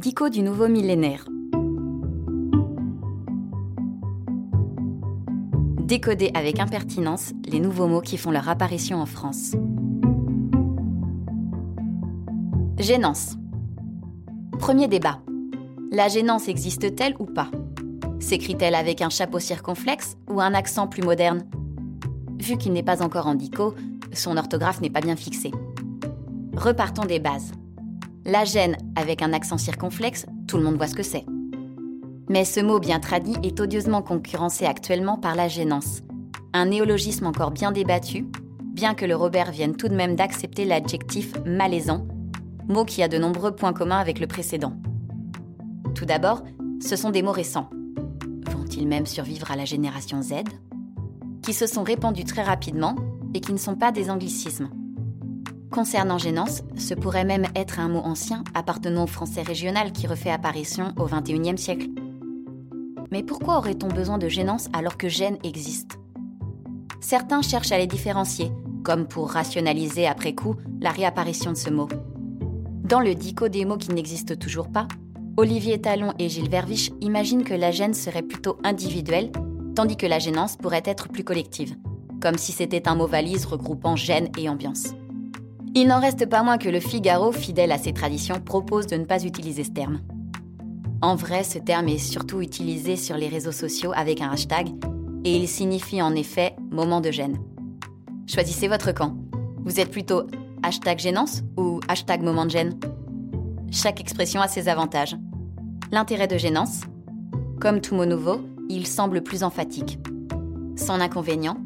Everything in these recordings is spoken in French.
Dico du nouveau millénaire. Décoder avec impertinence les nouveaux mots qui font leur apparition en France. Gênance. Premier débat. La gênance existe-t-elle ou pas? S'écrit-elle avec un chapeau circonflexe ou un accent plus moderne? Vu qu'il n'est pas encore en dico, son orthographe n'est pas bien fixée. Repartons des bases. La gêne avec un accent circonflexe, tout le monde voit ce que c'est. Mais ce mot bien traduit est odieusement concurrencé actuellement par la gênance, un néologisme encore bien débattu, bien que le Robert vienne tout de même d'accepter l'adjectif malaisant, mot qui a de nombreux points communs avec le précédent. Tout d'abord, ce sont des mots récents. Vont-ils même survivre à la génération Z? Qui se sont répandus très rapidement et qui ne sont pas des anglicismes. Concernant gênance, ce pourrait même être un mot ancien appartenant au français régional qui refait apparition au XXIe siècle. Mais pourquoi aurait-on besoin de gênance alors que gêne existe? Certains cherchent à les différencier, comme pour rationaliser après coup la réapparition de ce mot. Dans le dico des mots qui n'existent toujours pas, Olivier Talon et Gilles Verviche imaginent que la gêne serait plutôt individuelle, tandis que la gênance pourrait être plus collective, comme si c'était un mot valise regroupant gêne et ambiance. Il n'en reste pas moins que le Figaro, fidèle à ses traditions, propose de ne pas utiliser ce terme. En vrai, ce terme est surtout utilisé sur les réseaux sociaux avec un hashtag, et il signifie en effet moment de gêne. Choisissez votre camp. Vous êtes plutôt hashtag gênance ou hashtag moment de gêne? Chaque expression a ses avantages. L'intérêt de gênance, comme tout mot nouveau, il semble plus emphatique. Son inconvénient,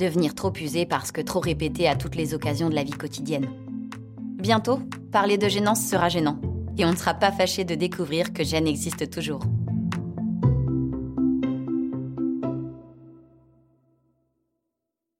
devenir trop usé parce que trop répété à toutes les occasions de la vie quotidienne. Bientôt, parler de gênance sera gênant, et on ne sera pas fâché de découvrir que gêne existe toujours.